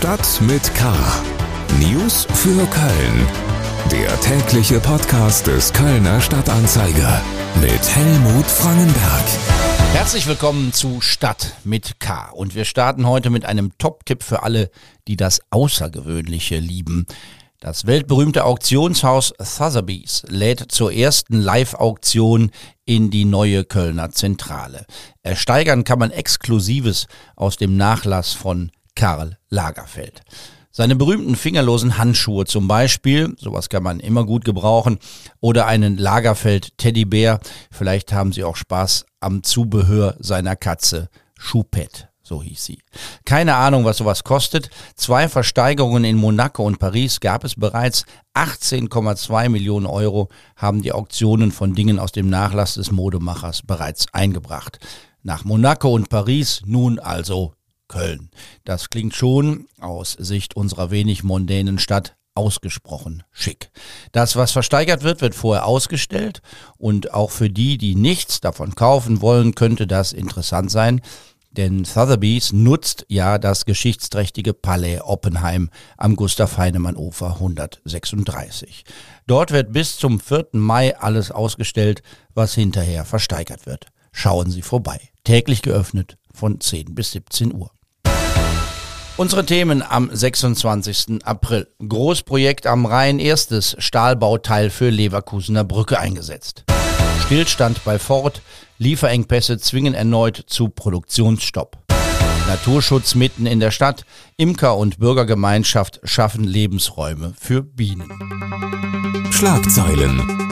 Stadt mit K. News für Köln. Der tägliche Podcast des Kölner Stadtanzeiger mit Helmut Frangenberg. Herzlich willkommen zu Stadt mit K. Und wir starten heute mit einem Top-Tipp für alle, die das Außergewöhnliche lieben. Das weltberühmte Auktionshaus Sotheby's lädt zur ersten Live-Auktion in die neue Kölner Zentrale. Ersteigern kann man Exklusives aus dem Nachlass von Karl Lagerfeld. Seine berühmten fingerlosen Handschuhe zum Beispiel, sowas kann man immer gut gebrauchen, oder einen Lagerfeld Teddybär. Vielleicht haben Sie auch Spaß am Zubehör seiner Katze Choupette so hieß sie. Keine Ahnung, was sowas kostet. Zwei Versteigerungen in Monaco und Paris gab es bereits. 18,2 Millionen Euro haben die Auktionen von Dingen aus dem Nachlass des Modemachers bereits eingebracht. Nach Monaco und Paris nun also Köln. Das klingt schon aus Sicht unserer wenig mondänen Stadt ausgesprochen schick. Das, was versteigert wird, wird vorher ausgestellt und auch für die, die nichts davon kaufen wollen, könnte das interessant sein. Denn Sotheby's nutzt ja das geschichtsträchtige Palais Oppenheim am Gustav Heinemann Ufer 136. Dort wird bis zum 4. Mai alles ausgestellt, was hinterher versteigert wird. Schauen Sie vorbei. Täglich geöffnet von 10 bis 17 Uhr. Unsere Themen am 26. April. Großprojekt am Rhein, erstes Stahlbauteil für Leverkusener Brücke eingesetzt. Stillstand bei Ford, Lieferengpässe zwingen erneut zu Produktionsstopp. Naturschutz mitten in der Stadt, Imker und Bürgergemeinschaft schaffen Lebensräume für Bienen. Schlagzeilen.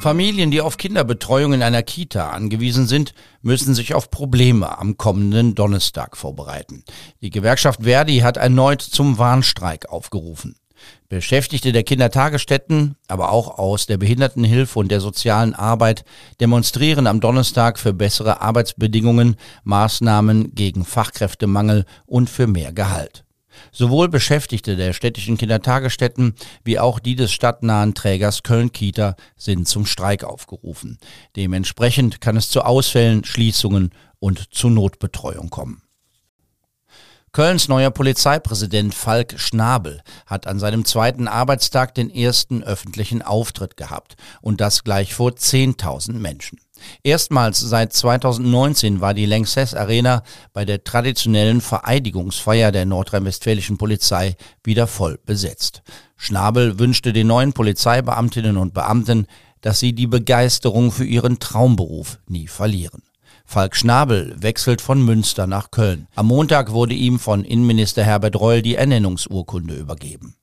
Familien, die auf Kinderbetreuung in einer Kita angewiesen sind, müssen sich auf Probleme am kommenden Donnerstag vorbereiten. Die Gewerkschaft Verdi hat erneut zum Warnstreik aufgerufen. Beschäftigte der Kindertagesstätten, aber auch aus der Behindertenhilfe und der sozialen Arbeit demonstrieren am Donnerstag für bessere Arbeitsbedingungen, Maßnahmen gegen Fachkräftemangel und für mehr Gehalt. Sowohl Beschäftigte der städtischen Kindertagesstätten wie auch die des stadtnahen Trägers Köln-Kita sind zum Streik aufgerufen. Dementsprechend kann es zu Ausfällen, Schließungen und zu Notbetreuung kommen. Kölns neuer Polizeipräsident Falk Schnabel hat an seinem zweiten Arbeitstag den ersten öffentlichen Auftritt gehabt und das gleich vor 10.000 Menschen. Erstmals seit 2019 war die Lanxess Arena bei der traditionellen Vereidigungsfeier der nordrhein-westfälischen Polizei wieder voll besetzt. Schnabel wünschte den neuen Polizeibeamtinnen und Beamten, dass sie die Begeisterung für ihren Traumberuf nie verlieren. Falk Schnabel wechselt von Münster nach Köln. Am Montag wurde ihm von Innenminister Herbert Reul die Ernennungsurkunde übergeben.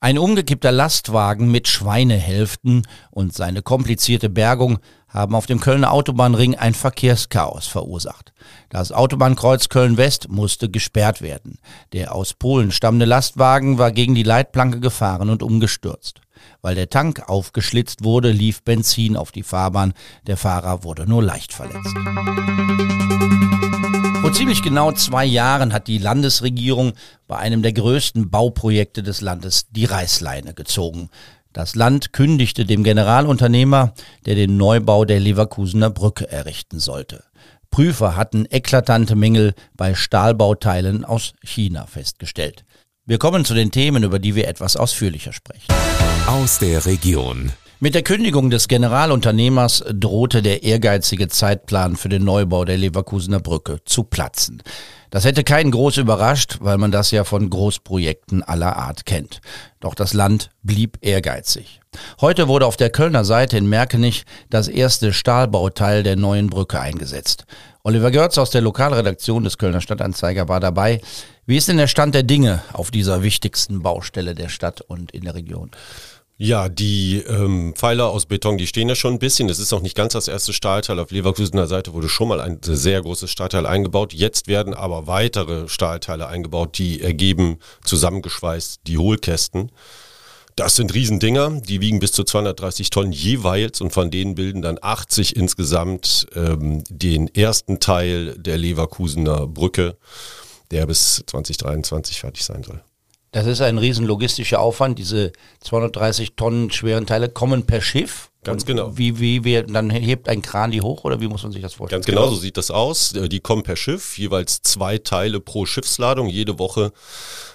Ein umgekippter Lastwagen mit Schweinehälften und seine komplizierte Bergung haben auf dem Kölner Autobahnring ein Verkehrschaos verursacht. Das Autobahnkreuz Köln-West musste gesperrt werden. Der aus Polen stammende Lastwagen war gegen die Leitplanke gefahren und umgestürzt. Weil der Tank aufgeschlitzt wurde, lief Benzin auf die Fahrbahn. Der Fahrer wurde nur leicht verletzt. Vor ziemlich genau zwei Jahren hat die Landesregierung bei einem der größten Bauprojekte des Landes die Reißleine gezogen. Das Land kündigte dem Generalunternehmer, der den Neubau der Leverkusener Brücke errichten sollte. Prüfer hatten eklatante Mängel bei Stahlbauteilen aus China festgestellt. Wir kommen zu den Themen, über die wir etwas ausführlicher sprechen. Aus der Region. Mit der Kündigung des Generalunternehmers drohte der ehrgeizige Zeitplan für den Neubau der Leverkusener Brücke zu platzen. Das hätte keinen groß überrascht, weil man das ja von Großprojekten aller Art kennt. Doch das Land blieb ehrgeizig. Heute wurde auf der Kölner Seite in Merkenich das erste Stahlbauteil der neuen Brücke eingesetzt. Oliver Görz aus der Lokalredaktion des Kölner Stadtanzeiger war dabei. Wie ist denn der Stand der Dinge auf dieser wichtigsten Baustelle der Stadt und in der Region? Ja, die ähm, Pfeiler aus Beton, die stehen ja schon ein bisschen. Es ist auch nicht ganz das erste Stahlteil. Auf Leverkusener Seite wurde schon mal ein sehr großes Stahlteil eingebaut. Jetzt werden aber weitere Stahlteile eingebaut, die ergeben zusammengeschweißt die Hohlkästen. Das sind Riesendinger, die wiegen bis zu 230 Tonnen jeweils und von denen bilden dann 80 insgesamt ähm, den ersten Teil der Leverkusener Brücke, der bis 2023 fertig sein soll. Das ist ein riesen logistischer Aufwand. Diese 230 Tonnen schweren Teile kommen per Schiff. Ganz Und genau. Wie, wie, wie, dann hebt ein Kran die hoch oder wie muss man sich das vorstellen? Ganz genau so sieht das aus. Äh, Die kommen per Schiff, jeweils zwei Teile pro Schiffsladung. Jede Woche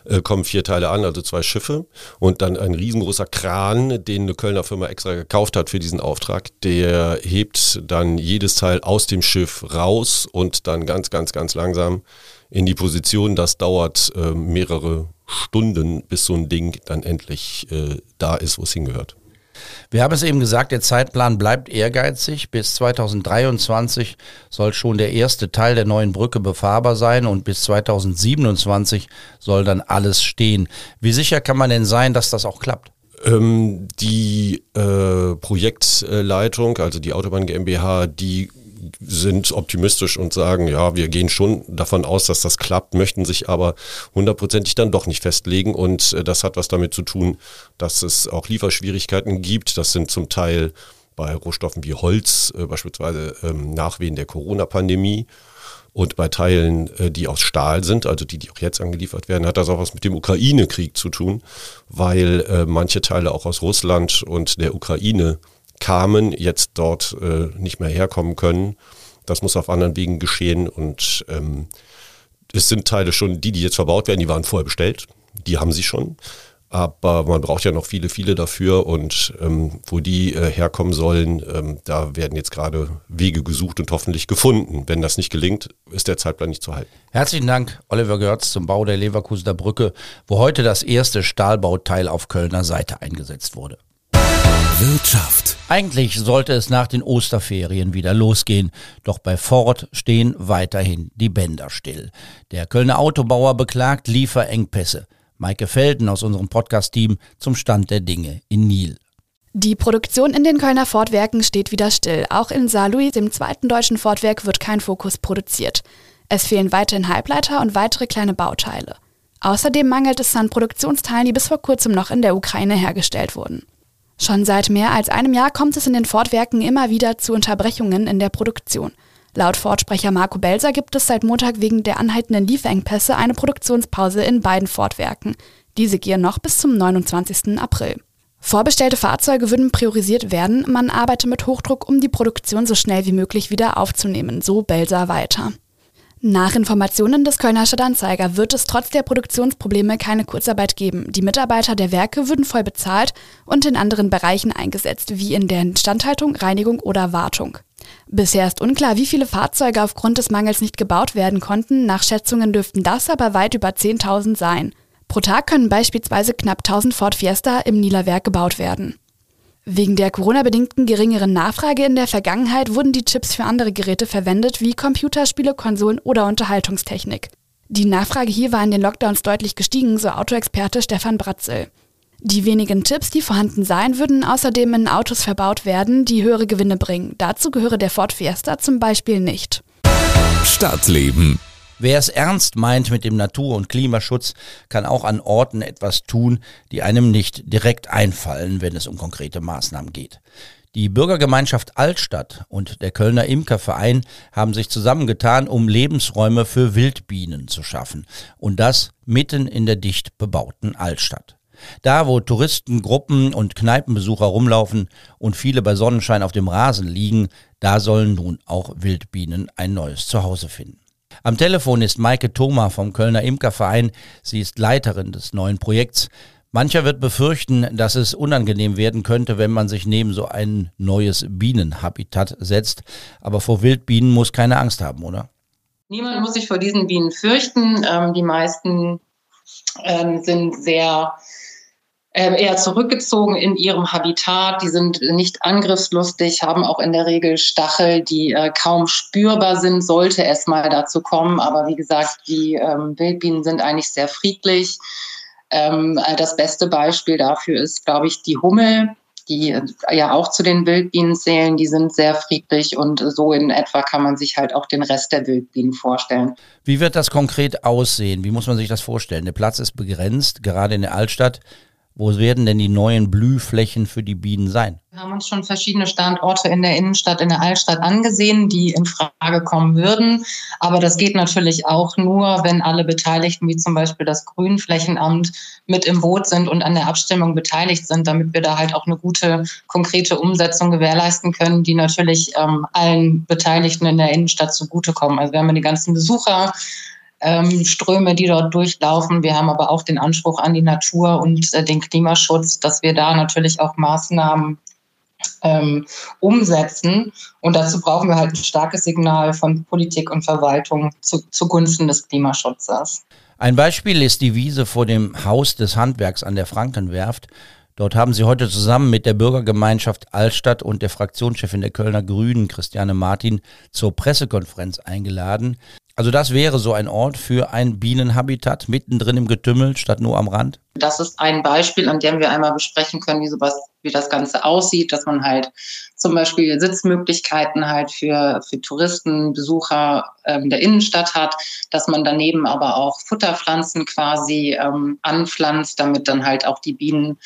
äh, kommen vier Teile an, also zwei Schiffe. Und dann ein riesengroßer Kran, den eine Kölner Firma extra gekauft hat für diesen Auftrag. Der hebt dann jedes Teil aus dem Schiff raus und dann ganz, ganz, ganz langsam in die Position. Das dauert äh, mehrere Stunden, bis so ein Ding dann endlich äh, da ist, wo es hingehört. Wir haben es eben gesagt, der Zeitplan bleibt ehrgeizig. Bis 2023 soll schon der erste Teil der neuen Brücke befahrbar sein und bis 2027 soll dann alles stehen. Wie sicher kann man denn sein, dass das auch klappt? Ähm, die äh, Projektleitung, also die Autobahn GmbH, die sind optimistisch und sagen, ja, wir gehen schon davon aus, dass das klappt, möchten sich aber hundertprozentig dann doch nicht festlegen. Und äh, das hat was damit zu tun, dass es auch Lieferschwierigkeiten gibt. Das sind zum Teil bei Rohstoffen wie Holz, äh, beispielsweise ähm, Nachwehen der Corona-Pandemie. Und bei Teilen, äh, die aus Stahl sind, also die, die auch jetzt angeliefert werden, hat das auch was mit dem Ukraine-Krieg zu tun, weil äh, manche Teile auch aus Russland und der Ukraine kamen, jetzt dort äh, nicht mehr herkommen können. Das muss auf anderen Wegen geschehen und ähm, es sind Teile schon, die, die jetzt verbaut werden, die waren vorher bestellt, die haben sie schon. Aber man braucht ja noch viele, viele dafür und ähm, wo die äh, herkommen sollen, ähm, da werden jetzt gerade Wege gesucht und hoffentlich gefunden. Wenn das nicht gelingt, ist der Zeitplan nicht zu halten. Herzlichen Dank, Oliver Görz, zum Bau der Leverkusener Brücke, wo heute das erste Stahlbauteil auf Kölner Seite eingesetzt wurde. Wirtschaft. Eigentlich sollte es nach den Osterferien wieder losgehen, doch bei Ford stehen weiterhin die Bänder still. Der Kölner Autobauer beklagt Lieferengpässe. Maike Felden aus unserem Podcast-Team zum Stand der Dinge in Nil. Die Produktion in den Kölner Fordwerken steht wieder still. Auch in Saarlouis, dem zweiten deutschen Fordwerk, wird kein Fokus produziert. Es fehlen weiterhin Halbleiter und weitere kleine Bauteile. Außerdem mangelt es an Produktionsteilen, die bis vor kurzem noch in der Ukraine hergestellt wurden. Schon seit mehr als einem Jahr kommt es in den Fordwerken immer wieder zu Unterbrechungen in der Produktion. Laut Ford-Sprecher Marco Belser gibt es seit Montag wegen der anhaltenden Lieferengpässe eine Produktionspause in beiden Fordwerken. Diese gehen noch bis zum 29. April. Vorbestellte Fahrzeuge würden priorisiert werden, man arbeite mit Hochdruck, um die Produktion so schnell wie möglich wieder aufzunehmen, so Belser weiter. Nach Informationen des Kölner Stadtanzeiger wird es trotz der Produktionsprobleme keine Kurzarbeit geben. Die Mitarbeiter der Werke würden voll bezahlt und in anderen Bereichen eingesetzt, wie in der Instandhaltung, Reinigung oder Wartung. Bisher ist unklar, wie viele Fahrzeuge aufgrund des Mangels nicht gebaut werden konnten. Nach Schätzungen dürften das aber weit über 10.000 sein. Pro Tag können beispielsweise knapp 1000 Ford Fiesta im Nieler Werk gebaut werden. Wegen der Corona-bedingten geringeren Nachfrage in der Vergangenheit wurden die Chips für andere Geräte verwendet, wie Computerspiele, Konsolen oder Unterhaltungstechnik. Die Nachfrage hier war in den Lockdowns deutlich gestiegen, so Autoexperte Stefan Bratzel. Die wenigen Chips, die vorhanden seien, würden außerdem in Autos verbaut werden, die höhere Gewinne bringen. Dazu gehöre der Ford Fiesta zum Beispiel nicht. Stadtleben. Wer es ernst meint mit dem Natur- und Klimaschutz, kann auch an Orten etwas tun, die einem nicht direkt einfallen, wenn es um konkrete Maßnahmen geht. Die Bürgergemeinschaft Altstadt und der Kölner Imkerverein haben sich zusammengetan, um Lebensräume für Wildbienen zu schaffen. Und das mitten in der dicht bebauten Altstadt. Da, wo Touristen, Gruppen und Kneipenbesucher rumlaufen und viele bei Sonnenschein auf dem Rasen liegen, da sollen nun auch Wildbienen ein neues Zuhause finden. Am Telefon ist Maike Thoma vom Kölner Imkerverein. Sie ist Leiterin des neuen Projekts. Mancher wird befürchten, dass es unangenehm werden könnte, wenn man sich neben so ein neues Bienenhabitat setzt. Aber vor Wildbienen muss keine Angst haben, oder? Niemand muss sich vor diesen Bienen fürchten. Ähm, die meisten ähm, sind sehr eher zurückgezogen in ihrem Habitat. Die sind nicht angriffslustig, haben auch in der Regel Stachel, die äh, kaum spürbar sind, sollte es mal dazu kommen. Aber wie gesagt, die ähm, Wildbienen sind eigentlich sehr friedlich. Ähm, das beste Beispiel dafür ist, glaube ich, die Hummel, die äh, ja auch zu den Wildbienen zählen. Die sind sehr friedlich und so in etwa kann man sich halt auch den Rest der Wildbienen vorstellen. Wie wird das konkret aussehen? Wie muss man sich das vorstellen? Der Platz ist begrenzt, gerade in der Altstadt. Wo werden denn die neuen Blühflächen für die Bienen sein? Wir haben uns schon verschiedene Standorte in der Innenstadt, in der Altstadt angesehen, die in Frage kommen würden. Aber das geht natürlich auch nur, wenn alle Beteiligten, wie zum Beispiel das Grünflächenamt, mit im Boot sind und an der Abstimmung beteiligt sind, damit wir da halt auch eine gute, konkrete Umsetzung gewährleisten können, die natürlich ähm, allen Beteiligten in der Innenstadt zugutekommen. Also wir haben die ganzen Besucher, ähm, Ströme, die dort durchlaufen. Wir haben aber auch den Anspruch an die Natur und äh, den Klimaschutz, dass wir da natürlich auch Maßnahmen ähm, umsetzen. Und dazu brauchen wir halt ein starkes Signal von Politik und Verwaltung zu, zugunsten des Klimaschutzes. Ein Beispiel ist die Wiese vor dem Haus des Handwerks an der Frankenwerft. Dort haben sie heute zusammen mit der Bürgergemeinschaft Altstadt und der Fraktionschefin der Kölner Grünen, Christiane Martin, zur Pressekonferenz eingeladen. Also das wäre so ein Ort für ein Bienenhabitat mittendrin im Getümmel statt nur am Rand? Das ist ein Beispiel, an dem wir einmal besprechen können, wie sowas, wie das Ganze aussieht, dass man halt zum Beispiel Sitzmöglichkeiten halt für, für Touristen, Besucher ähm, der Innenstadt hat, dass man daneben aber auch Futterpflanzen quasi ähm, anpflanzt, damit dann halt auch die Bienen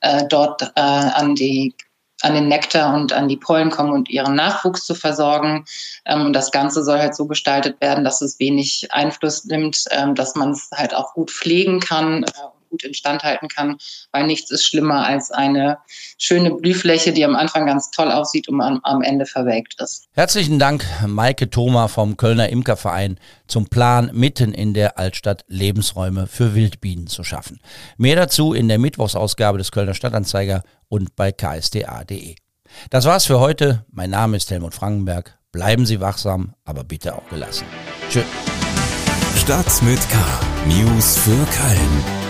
äh, dort äh, an die an den Nektar und an die Pollen kommen und ihren Nachwuchs zu versorgen. Ähm, und das Ganze soll halt so gestaltet werden, dass es wenig Einfluss nimmt, ähm, dass man es halt auch gut pflegen kann äh, gut instand halten kann, weil nichts ist schlimmer als eine schöne Blühfläche, die am Anfang ganz toll aussieht und am, am Ende verwelkt ist. Herzlichen Dank, Maike Thoma vom Kölner Imkerverein, zum Plan, mitten in der Altstadt Lebensräume für Wildbienen zu schaffen. Mehr dazu in der Mittwochsausgabe des Kölner Stadtanzeiger und bei ksda.de. Das war's für heute. Mein Name ist Helmut Frankenberg. Bleiben Sie wachsam, aber bitte auch gelassen. Tschüss. Stadt mit K. News für Köln.